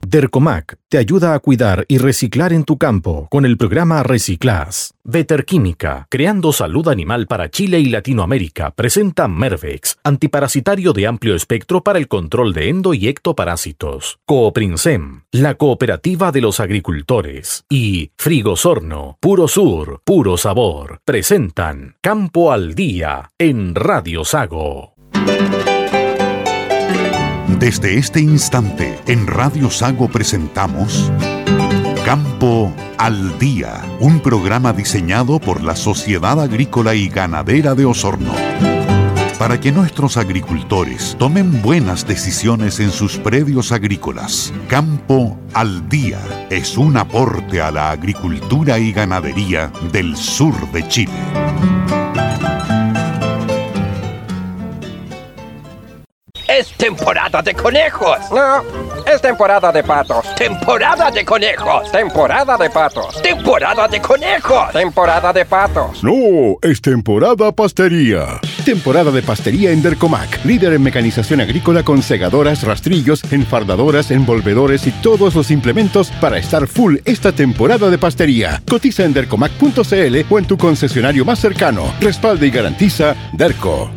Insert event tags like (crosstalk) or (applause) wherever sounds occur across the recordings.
Dercomac te ayuda a cuidar y reciclar en tu campo con el programa Reciclas. Veterquímica, creando salud animal para Chile y Latinoamérica, presenta Mervex, antiparasitario de amplio espectro para el control de endo y ectoparásitos. Cooprinsem, la cooperativa de los agricultores. Y Frigosorno, puro sur, puro sabor, presentan Campo al Día en Radio Sago. Desde este instante, en Radio Sago presentamos Campo al Día, un programa diseñado por la Sociedad Agrícola y Ganadera de Osorno. Para que nuestros agricultores tomen buenas decisiones en sus predios agrícolas, Campo al Día es un aporte a la agricultura y ganadería del sur de Chile. Temporada de conejos. No, es temporada de patos. Temporada de conejos. Temporada de patos. Temporada de conejos. Temporada de patos. No, es temporada pastería. Temporada de pastería en Dercomac, líder en mecanización agrícola con segadoras, rastrillos, enfardadoras, envolvedores y todos los implementos para estar full esta temporada de pastería. Cotiza en dercomac.cl o en tu concesionario más cercano. Respalde y garantiza Derco.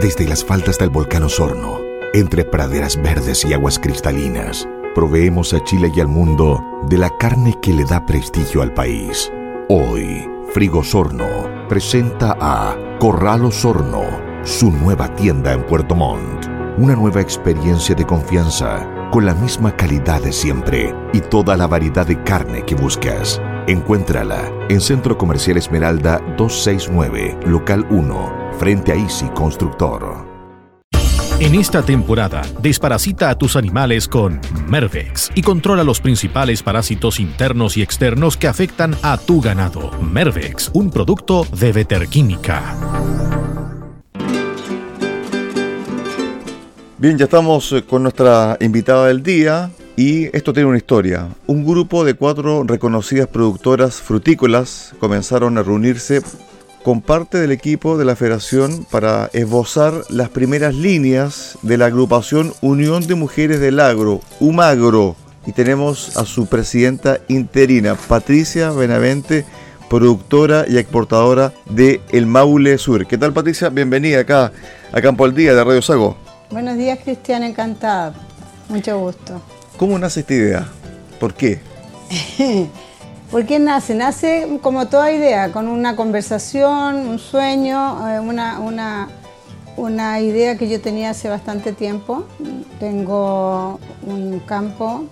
Desde las faldas del volcán Osorno, entre praderas verdes y aguas cristalinas, proveemos a Chile y al mundo de la carne que le da prestigio al país. Hoy, Frigosorno presenta a Corral Osorno, su nueva tienda en Puerto Montt. Una nueva experiencia de confianza, con la misma calidad de siempre y toda la variedad de carne que buscas. Encuéntrala en Centro Comercial Esmeralda 269, Local 1 frente a Easy Constructor. En esta temporada, desparasita a tus animales con Mervex y controla los principales parásitos internos y externos que afectan a tu ganado. Mervex, un producto de Veterquímica. Bien, ya estamos eh, con nuestra invitada del día y esto tiene una historia. Un grupo de cuatro reconocidas productoras frutícolas comenzaron a reunirse con parte del equipo de la federación para esbozar las primeras líneas de la agrupación Unión de Mujeres del Agro, UMAGRO. Y tenemos a su presidenta interina, Patricia Benavente, productora y exportadora de El Maule Sur. ¿Qué tal Patricia? Bienvenida acá a Campo al Día de Radio Sago. Buenos días Cristian, encantada. Mucho gusto. ¿Cómo nace esta idea? ¿Por qué? (laughs) ¿Por qué nace? Nace como toda idea, con una conversación, un sueño, eh, una, una, idea que yo tenía hace bastante tiempo. Tengo un campo,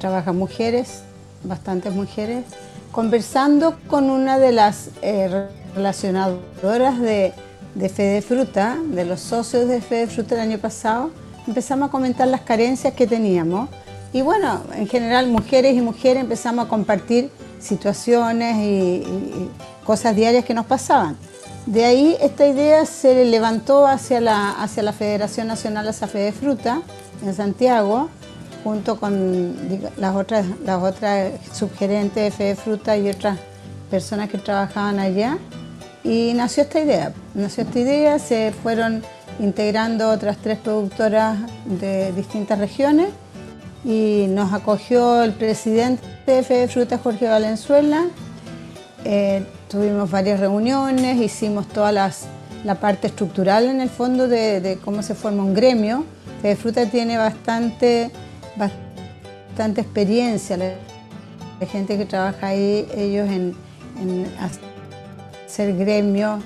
trabajan mujeres, bastantes mujeres, conversando con una de las eh, relacionadoras de, de Fede Fruta, de los socios de Fede Fruta el año pasado, empezamos a comentar las carencias que teníamos. Y bueno, en general mujeres y mujeres empezamos a compartir situaciones y, cosas diarias que nos pasaban. De ahí esta idea se levantó hacia la, hacia la Federación Nacional Asafe de Fruta en Santiago, junto con las otras, las otras subgerentes de Fe Fruta y otras personas que trabajaban allá. Y nació esta idea. Nació esta idea, se fueron integrando otras tres productoras de distintas regiones y nos acogió el presidente de Fe Fruta, Jorge Valenzuela. Eh, tuvimos varias reuniones, hicimos toda las, la parte estructural en el fondo de, cómo se forma un gremio. Fe Fruta tiene bastante, bastante experiencia, la, gente que trabaja ahí, ellos en, en hacer gremios,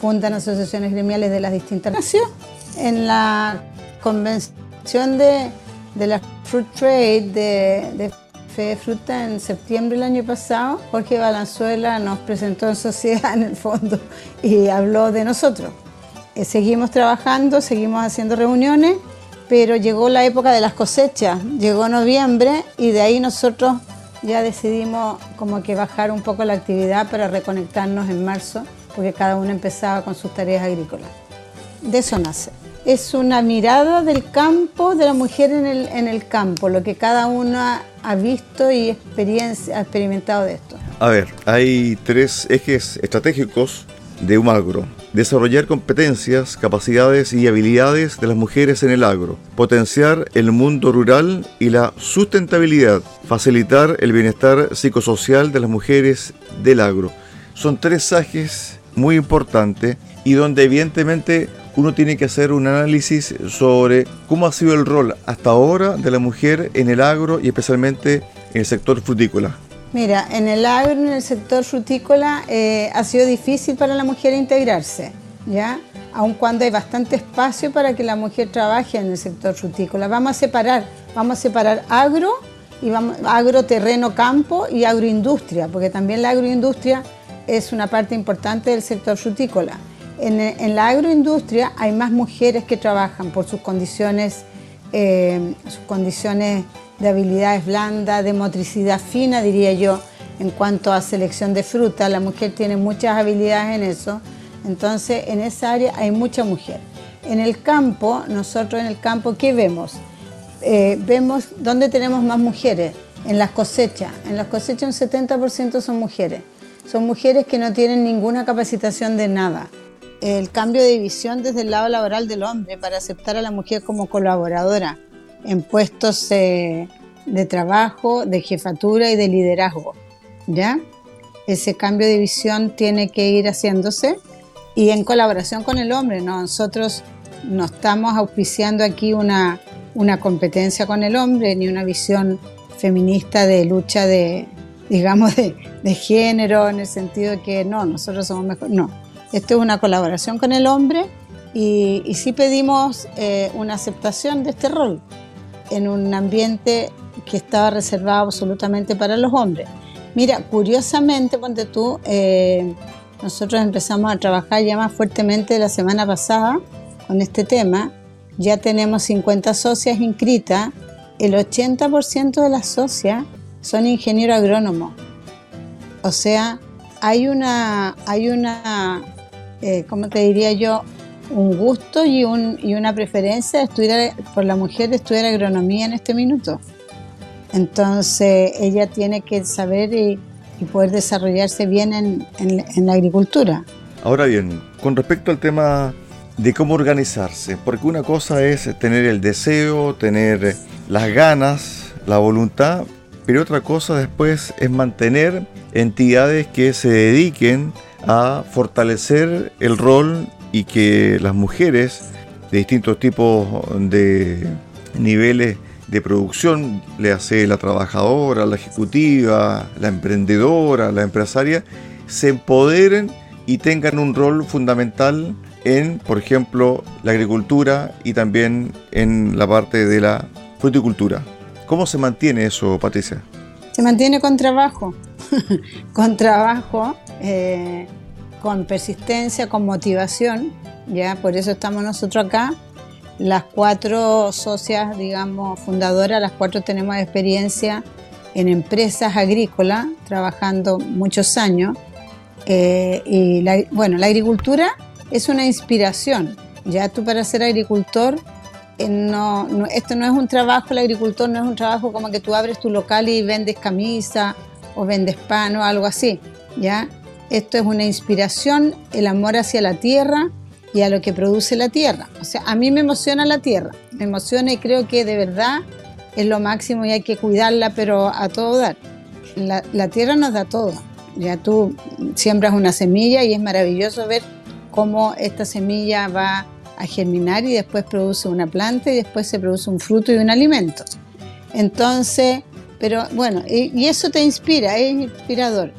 fundan asociaciones gremiales de las distintas naciones. En la convención de de la Fruit Trade de, de Fe Fruta en septiembre del año pasado, Jorge Valenzuela nos presentó en sociedad en el fondo y habló de nosotros. Eh, seguimos trabajando, seguimos haciendo reuniones, pero llegó la época de las cosechas, llegó noviembre y de ahí nosotros ya decidimos como que bajar un poco la actividad para reconectarnos en marzo, porque cada uno empezaba con sus tareas agrícolas. De eso nace es una mirada del campo, de la mujer en el, en el campo, lo que cada uno ha, visto y experiencia, ha experimentado de esto. A ver, hay tres ejes estratégicos de un agro. Desarrollar competencias, capacidades y habilidades de las mujeres en el agro. Potenciar el mundo rural y la sustentabilidad. Facilitar el bienestar psicosocial de las mujeres del agro. Son tres ejes muy importantes y donde evidentemente uno tiene que hacer un análisis sobre cómo ha sido el rol hasta ahora de la mujer en el agro y especialmente en el sector frutícola. Mira, en el agro, en el sector frutícola, eh, ha sido difícil para la mujer integrarse, ¿ya? Aun cuando hay bastante espacio para que la mujer trabaje en el sector frutícola. Vamos a separar, vamos a separar agro y agro, terreno, campo y agroindustria, porque también la agroindustria es una parte importante del sector frutícola. En, la agroindustria hay más mujeres que trabajan por sus condiciones, eh, sus condiciones de habilidades blandas, de motricidad fina, diría yo, en cuanto a selección de fruta. La mujer tiene muchas habilidades en eso, entonces en esa área hay mucha mujer. En el campo, nosotros en el campo, ¿qué vemos? Eh, vemos dónde tenemos más mujeres, en las cosechas. En las cosechas un 70% son mujeres. Son mujeres que no tienen ninguna capacitación de nada el cambio de visión desde el lado laboral del hombre para aceptar a la mujer como colaboradora en puestos eh, de trabajo, de jefatura y de liderazgo. ¿Ya? Ese cambio de visión tiene que ir haciéndose y en colaboración con el hombre. Nosotros no estamos auspiciando aquí una, una competencia con el hombre ni una visión feminista de lucha de, digamos, de, género en el sentido de que no, nosotros somos mejores. No, esto es una colaboración con el hombre y, sí pedimos eh, una aceptación de este rol en un ambiente que estaba reservado absolutamente para los hombres. Mira, curiosamente, ponte tú, eh, nosotros empezamos a trabajar ya más fuertemente la semana pasada con este tema. Ya tenemos 50 socias inscritas. El 80% de las socias son ingenieros agrónomos. O sea, hay una, hay una eh, como te diría yo, un gusto y, un, y una preferencia estudiar, por la mujer de estudiar agronomía en este minuto. Entonces ella tiene que saber y, poder desarrollarse bien en, en, la agricultura. Ahora bien, con respecto al tema de cómo organizarse, porque una cosa es tener el deseo, tener las ganas, la voluntad, pero otra cosa después es mantener entidades que se dediquen a fortalecer el rol y que las mujeres de distintos tipos de niveles de producción, le hace la trabajadora, la ejecutiva, la emprendedora, la empresaria, se empoderen y tengan un rol fundamental en, por ejemplo, la agricultura y también en la parte de la fruticultura. ¿Cómo se mantiene eso, Patricia? Se mantiene con trabajo, (laughs) con trabajo, eh, con persistencia, con motivación, ya por eso estamos nosotros acá. Las cuatro socias, digamos, fundadoras, las cuatro tenemos experiencia en empresas agrícolas, trabajando muchos años. Eh, y la, bueno, la agricultura es una inspiración. Ya tú para ser agricultor, eh, no, esto no es un trabajo, el agricultor no es un trabajo como que tú abres tu local y vendes camisa o vendes pan o algo así. ¿ya? Esto es una inspiración, el amor hacia la tierra y a lo que produce la tierra. O sea, a mí me emociona la tierra, me emociona y creo que de verdad es lo máximo y hay que cuidarla, pero a todo dar. La, tierra nos da todo. Ya tú siembras una semilla y es maravilloso ver cómo esta semilla va a germinar y después produce una planta y después se produce un fruto y un alimento. Entonces, pero bueno, y eso te inspira, es inspirador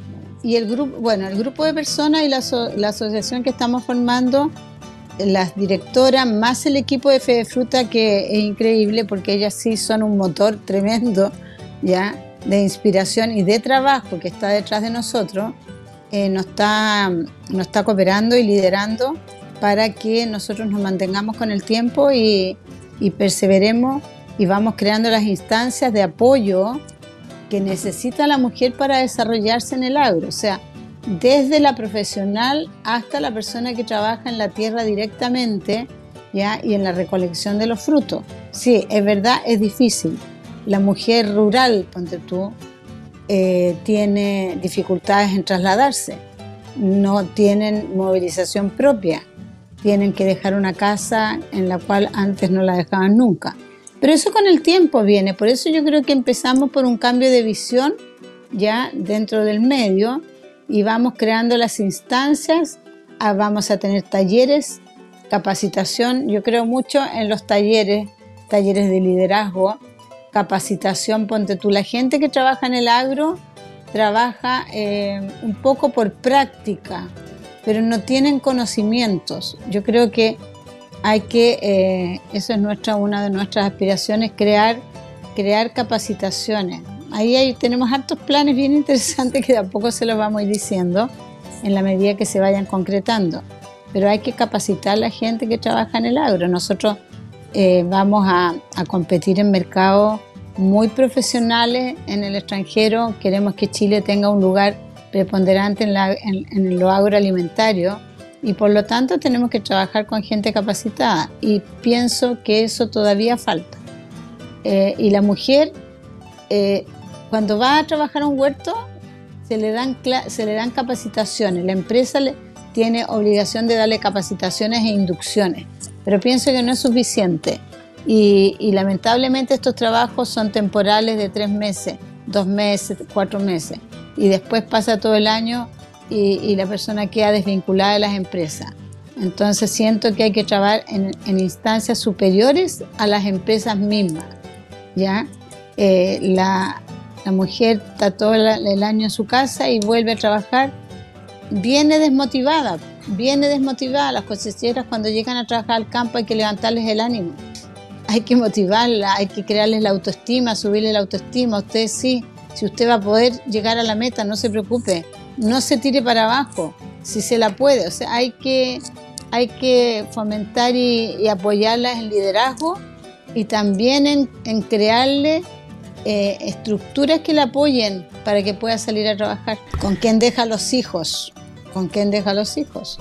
y el grupo, bueno, el grupo de personas y la, asociación que estamos formando, las directoras más el equipo de Fede Fruta, que es increíble porque ellas sí son un motor tremendo, ya, de inspiración y de trabajo que está detrás de nosotros, eh, está, nos está cooperando y liderando para que nosotros nos mantengamos con el tiempo y, perseveremos y vamos creando las instancias de apoyo que necesita la mujer para desarrollarse en el agro, o sea, desde la profesional hasta la persona que trabaja en la tierra directamente ¿ya? y en la recolección de los frutos. Sí, es verdad, es difícil. La mujer rural, ponte tú, eh, tiene dificultades en trasladarse. no tienen movilización propia, tienen que dejar una casa en la cual antes no la dejaban nunca. Pero eso con el tiempo viene, por eso yo creo que empezamos por un cambio de visión ya dentro del medio y vamos creando las instancias, ah, vamos a tener talleres, capacitación, yo creo mucho en los talleres, talleres de liderazgo, capacitación, ponte tú, la gente que trabaja en el agro trabaja eh, un poco por práctica, pero no tienen conocimientos. Yo creo que hay que, eh, eso es nuestra, una de nuestras aspiraciones, crear, crear capacitaciones. Ahí tenemos hartos planes bien interesantes que de a poco se los vamos diciendo en la medida que se vayan concretando. Pero hay que capacitar a la gente que trabaja en el agro. Nosotros eh, vamos a, a competir en mercados muy profesionales en el extranjero. Queremos que Chile tenga un lugar preponderante en, lo agroalimentario y por lo tanto tenemos que trabajar con gente capacitada y pienso que eso todavía falta. Eh, y la mujer, eh, cuando va a trabajar a un huerto, se le dan, se le dan capacitaciones. La empresa tiene obligación de darle capacitaciones e inducciones, pero pienso que no es suficiente. Y, lamentablemente estos trabajos son temporales de tres meses, dos meses, cuatro meses. Y después pasa todo el año y, la persona queda desvinculada de las empresas. Entonces siento que hay que trabajar en, instancias superiores a las empresas mismas. ¿ya? Eh, la, la, mujer está todo el año en su casa y vuelve a trabajar, viene desmotivada, viene desmotivada. Las cosecheras cuando llegan a trabajar al campo hay que levantarles el ánimo hay que motivarla, hay que crearles la autoestima, subirle la autoestima. Usted sí, si usted va a poder llegar a la meta, no se preocupe, no se tire para abajo, si se la puede. O sea, hay que, hay que fomentar y, apoyarlas en liderazgo y también en, crearle eh, estructuras que la apoyen para que pueda salir a trabajar. ¿Con quién deja los hijos? ¿Con quién deja los hijos?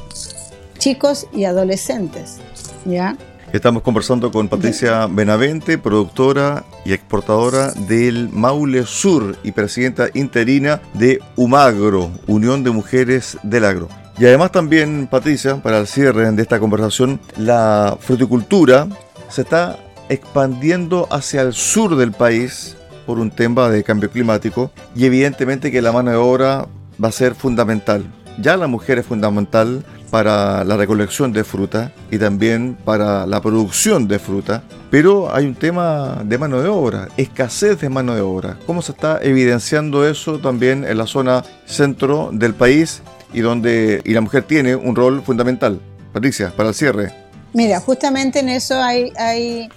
Chicos y adolescentes, ¿ya? Estamos conversando con Patricia Benavente, productora y exportadora del Maule Sur y presidenta interina de UMAGRO, Unión de Mujeres del Agro. Y además también, Patricia, para el cierre de esta conversación, la fruticultura se está expandiendo hacia el sur del país por un tema de cambio climático y evidentemente que la mano de obra va a ser fundamental. Ya la mujer es fundamental para la recolección de fruta y también para la producción de fruta, pero hay un tema de mano de obra, escasez de mano de obra. ¿Cómo se está evidenciando eso también en la zona centro del país y donde y la mujer tiene un rol fundamental? Patricia, para el cierre. Mira, justamente en eso hay, hay,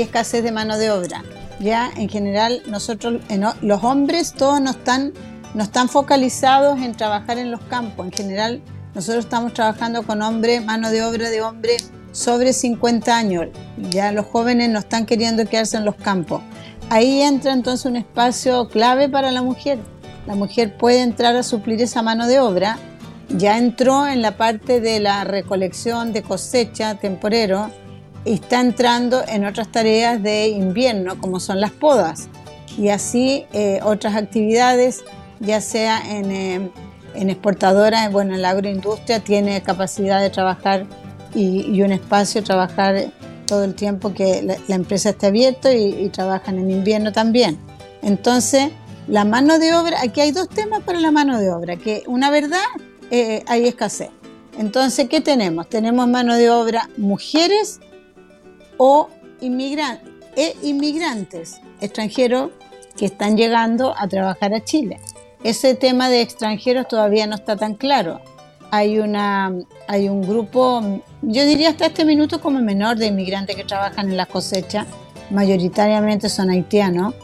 escasez de mano de obra. Ya en general nosotros, los hombres todos no están, no están focalizados en trabajar en los campos. En general nosotros estamos trabajando con hombres, mano de obra de hombres sobre 50 años. Ya los jóvenes no están queriendo quedarse en los campos. Ahí entra entonces un espacio clave para la mujer. La mujer puede entrar a suplir esa mano de obra. Ya entró en la parte de la recolección de cosecha temporero y está entrando en otras tareas de invierno, como son las podas. Y así eh, otras actividades, ya sea en... Eh, en exportadora, bueno, en la agroindustria tiene capacidad de trabajar y, un espacio, trabajar todo el tiempo que la, empresa esté abierta y, trabajan en invierno también. Entonces, la mano de obra, aquí hay dos temas para la mano de obra, que una verdad eh, hay escasez. Entonces, ¿qué tenemos? Tenemos mano de obra mujeres o e inmigrantes extranjeros que están llegando a trabajar a Chile ese tema de extranjeros todavía no está tan claro. Hay, una, hay un grupo, yo diría hasta este minuto como menor de inmigrantes que trabajan en la cosecha, mayoritariamente son haitianos,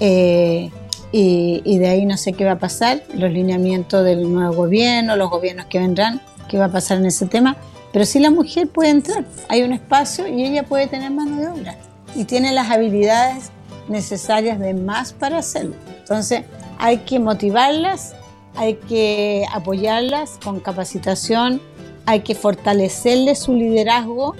eh, y, de ahí no sé qué va a pasar, los lineamientos del nuevo gobierno, los gobiernos que vendrán, qué va a pasar en ese tema, pero si la mujer puede entrar, hay un espacio y ella puede tener mano de obra y tiene las habilidades necesarias de más para hacerlo. Entonces, hay que motivarlas, hay que apoyarlas con capacitación, hay que fortalecerles su liderazgo,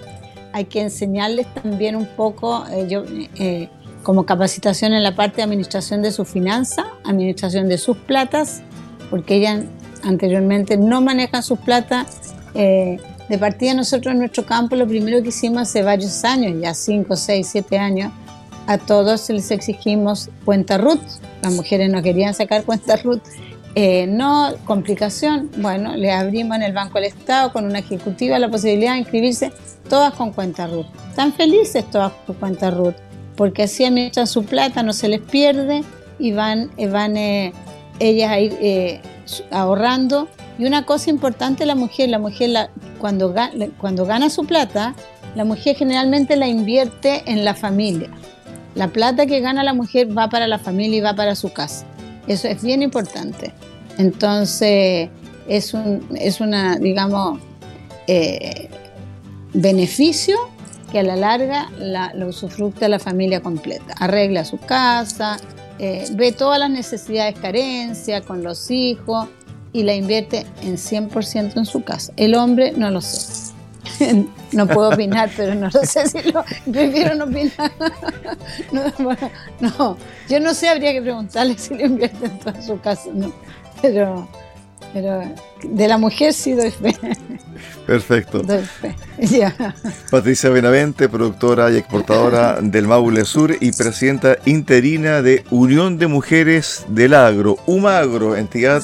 hay que enseñarles también un poco, eh, yo, eh, como capacitación en la parte de administración de su finanza, administración de sus platas, porque ellas anteriormente no manejan sus plata. Eh, de partida nosotros en nuestro campo lo primero que hicimos hace varios años, ya 5, 6, 7 años, a todos les exigimos cuenta RUT. Las mujeres no querían sacar cuenta RUT. Eh, no, complicación, bueno, le abrimos en el Banco del Estado con una ejecutiva la posibilidad de inscribirse todas con cuenta RUT. Están felices todas con cuenta RUT, porque así administran su plata, no se les pierde y van, eh, van eh, ellas a ir ahorrando. Y una cosa importante, la mujer, la mujer la, cuando, cuando gana su plata, la mujer generalmente la invierte en la familia. La plata que gana la mujer va para la familia y va para su casa. Eso es bien importante. Entonces, es, un, es una, digamos, eh, beneficio que a la larga lo usufructa la familia completa. Arregla su casa, eh, ve todas las necesidades, carencias con los hijos y la invierte en 100% en su casa. El hombre no lo sé. (laughs) no puedo opinar, pero no lo sé si lo prefiero no opinar. (laughs) no, yo no sé, habría que preguntarle si lo invierte en toda su casa, no. Pero, pero de la mujer sí doy fe. Perfecto. (laughs) Patricia Benavente, productora y exportadora del Maule Sur y presidenta interina de Unión de Mujeres del Agro, UMAGRO, entidad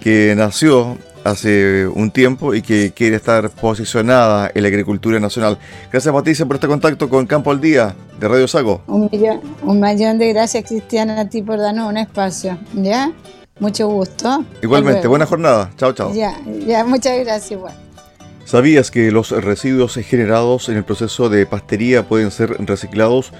que nació hace un tiempo y que quiere estar posicionada en la agricultura nacional. Gracias Patricia por este contacto con Campo al Día de Radio Sago. Un millón, un millón de gracias Cristiana a ti por darnos un espacio. ¿Ya? Mucho gusto. Igualmente, buena jornada. Chao, chao. Ya, ya, muchas gracias igual. ¿Sabías que los residuos generados en el proceso de pastería pueden ser reciclados?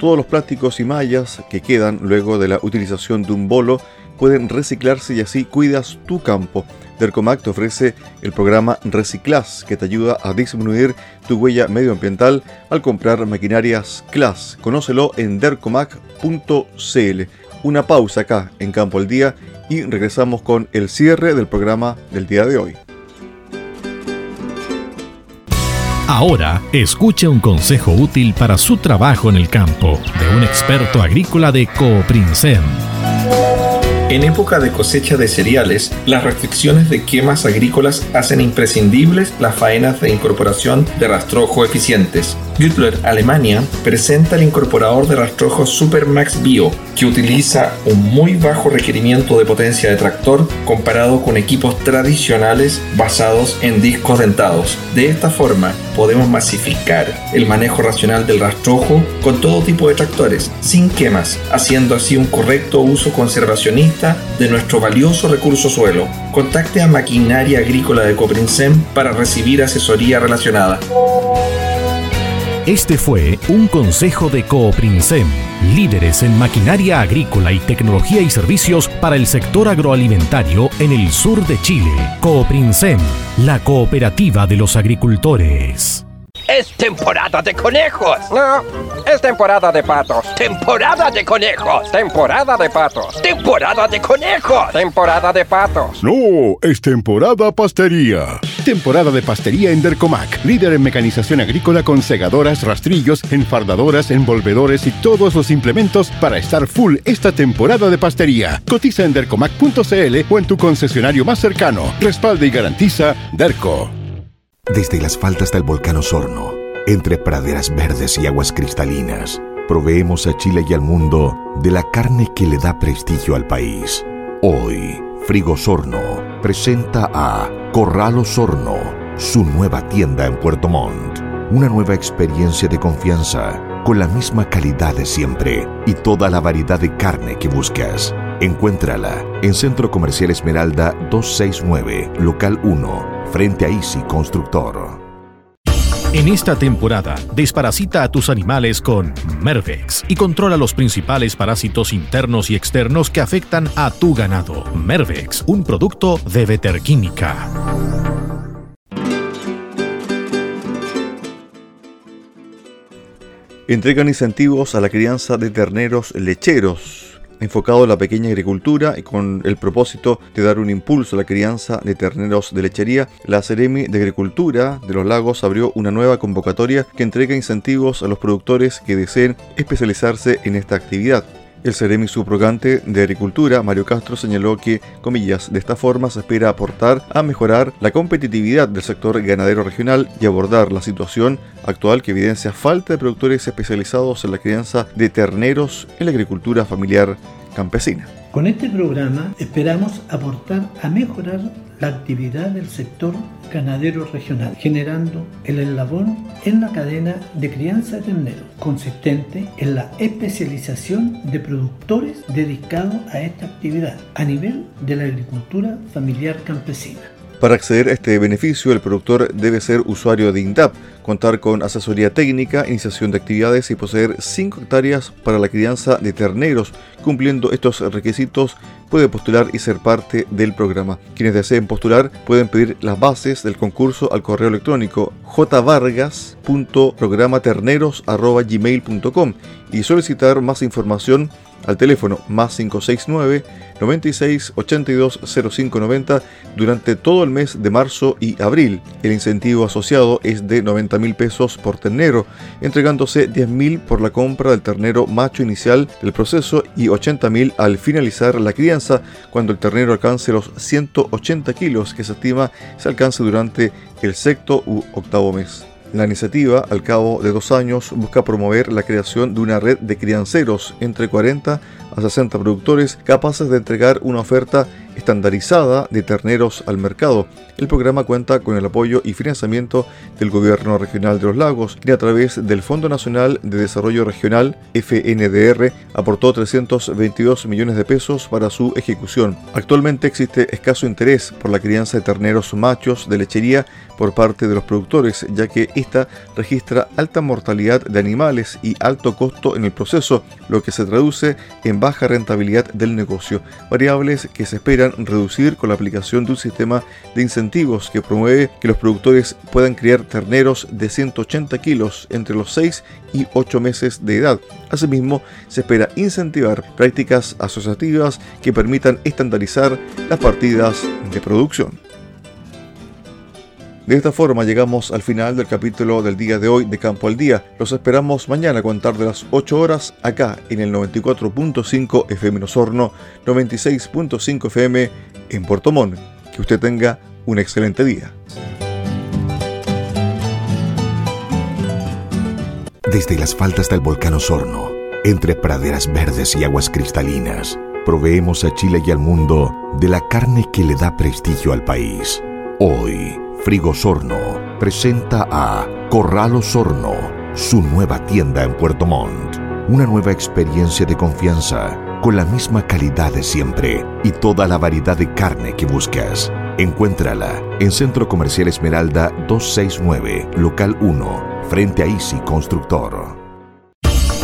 Todos los plásticos y mallas que quedan luego de la utilización de un bolo pueden reciclarse y así cuidas tu campo. Dercomac te ofrece el programa Reciclas, que te ayuda a disminuir tu huella medioambiental al comprar maquinarias Class. Conócelo en dercomac.cl. Una pausa acá en Campo al Día y regresamos con el cierre del programa del día de hoy. Ahora, escuche un consejo útil para su trabajo en el campo de un experto agrícola de Cooprinsem. En época de cosecha de cereales, las restricciones de quemas agrícolas hacen imprescindibles las faenas de incorporación de rastrojo eficientes. Güttler Alemania presenta el incorporador de rastrojo Supermax Bio, que utiliza un muy bajo requerimiento de potencia de tractor comparado con equipos tradicionales basados en discos dentados. De esta forma, podemos masificar el manejo racional del rastrojo con todo tipo de tractores, sin quemas, haciendo así un correcto uso conservacionista de nuestro valioso recurso suelo. Contacte a Maquinaria Agrícola de Coprinsem para recibir asesoría relacionada. Este fue un consejo de Cooprinsem, líderes en maquinaria agrícola y tecnología y servicios para el sector agroalimentario en el sur de Chile. Cooprinsem, la cooperativa de los agricultores. Es temporada de conejos. No, es temporada de patos. Temporada de conejos. Temporada de patos. Temporada de conejos. Temporada de patos. No, es temporada pastería. Temporada de pastería en Dercomac, líder en mecanización agrícola con segadoras, rastrillos, enfardadoras, envolvedores y todos los implementos para estar full esta temporada de pastería. Cotiza en dercomac.cl o en tu concesionario más cercano. Respalde y garantiza Derco. Desde las faldas del volcán Osorno, entre praderas verdes y aguas cristalinas, proveemos a Chile y al mundo de la carne que le da prestigio al país. Hoy, Frigo Osorno presenta a Corral Osorno, su nueva tienda en Puerto Montt. Una nueva experiencia de confianza, con la misma calidad de siempre y toda la variedad de carne que buscas. Encuéntrala en Centro Comercial Esmeralda 269, Local 1 frente a Easy Constructor. En esta temporada, desparasita a tus animales con Mervex y controla los principales parásitos internos y externos que afectan a tu ganado. Mervex, un producto de Veterquímica. Entregan incentivos a la crianza de terneros lecheros enfocado en la pequeña agricultura y con el propósito de dar un impulso a la crianza de terneros de lechería, la Ceremi de Agricultura de los Lagos abrió una nueva convocatoria que entrega incentivos a los productores que deseen especializarse en esta actividad. El Ceremi subrogante de Agricultura, Mario Castro, señaló que, comillas, de esta forma se espera aportar a mejorar la competitividad del sector ganadero regional y abordar la situación actual que evidencia falta de productores especializados en la crianza de terneros en la agricultura familiar campesina. Con este programa esperamos aportar a mejorar la actividad del sector ganadero regional, generando el eslabón en la cadena de crianza de terneros, consistente en la especialización de productores dedicados a esta actividad a nivel de la agricultura familiar campesina. Para acceder a este beneficio, el productor debe ser usuario de INDAP, contar con asesoría técnica, iniciación de actividades y poseer 5 hectáreas para la crianza de terneros. Cumpliendo estos requisitos, puede postular y ser parte del programa. Quienes deseen postular pueden pedir las bases del concurso al correo electrónico jvargas.programaterneros.gmail.com y solicitar más información al teléfono más 569 96 82 0590 durante todo el mes de marzo y abril. El incentivo asociado es de 90 mil pesos por ternero, entregándose 10 mil por la compra del ternero macho inicial del proceso y 80 mil al finalizar la crianza cuando el ternero alcance los 180 kilos que se estima se alcance durante el sexto u octavo mes. La iniciativa, al cabo de dos años, busca promover la creación de una red de crianceros entre 40 a 60 productores capaces de entregar una oferta estandarizada de terneros al mercado. El programa cuenta con el apoyo y financiamiento del Gobierno Regional de los Lagos y a través del Fondo Nacional de Desarrollo Regional, FNDR, aportó 322 millones de pesos para su ejecución. Actualmente existe escaso interés por la crianza de terneros machos de lechería por parte de los productores, ya que esta registra alta mortalidad de animales y alto costo en el proceso, lo que se traduce en baja rentabilidad del negocio, variables que se esperan reducir con la aplicación de un sistema de incentivos que promueve que los productores puedan criar terneros de 180 kilos entre los 6 y 8 meses de edad. Asimismo, se espera incentivar prácticas asociativas que permitan estandarizar las partidas de producción. De esta forma llegamos al final del capítulo del día de hoy de Campo al Día. Los esperamos mañana a contar de las 8 horas acá en el 94.5 FM Osorno, 96.5 FM en Puerto Montt. Que usted tenga un excelente día. Desde las faldas del volcán Osorno, entre praderas verdes y aguas cristalinas, proveemos a Chile y al mundo de la carne que le da prestigio al país. Hoy, Frigosorno presenta a Corral Osorno, su nueva tienda en Puerto Montt. Una nueva experiencia de confianza, con la misma calidad de siempre y toda la variedad de carne que buscas. Encuéntrala en Centro Comercial Esmeralda 269, Local 1, frente a Easy Constructor.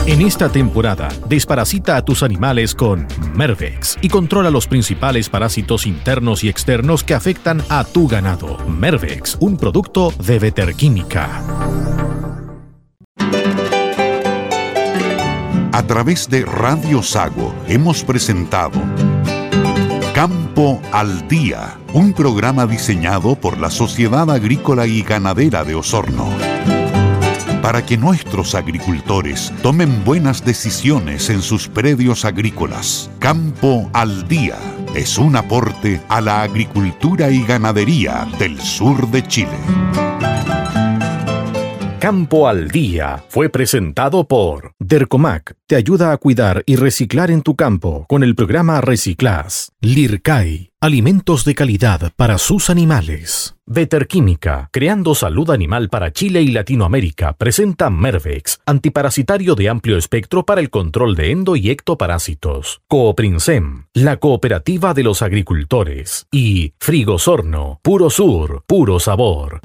En esta temporada, desparasita a tus animales con Mervex y controla los principales parásitos internos y externos que afectan a tu ganado. Mervex, un producto de Veterquímica. A través de Radio Sago hemos presentado Campo al Día, un programa diseñado por la Sociedad Agrícola y Ganadera de Osorno para que nuestros agricultores tomen buenas decisiones en sus predios agrícolas. Campo al Día es un aporte a la agricultura y ganadería del sur de Chile. Campo al Día fue presentado por Dercomac. Te ayuda a cuidar y reciclar en tu campo con el programa Reciclas. Lircai. Alimentos de calidad para sus animales. Veterquímica, creando salud animal para Chile y Latinoamérica, presenta Mervex, antiparasitario de amplio espectro para el control de endo y ectoparásitos. Cooprinsem, la cooperativa de los agricultores. Y Frigosorno, puro sur, puro sabor.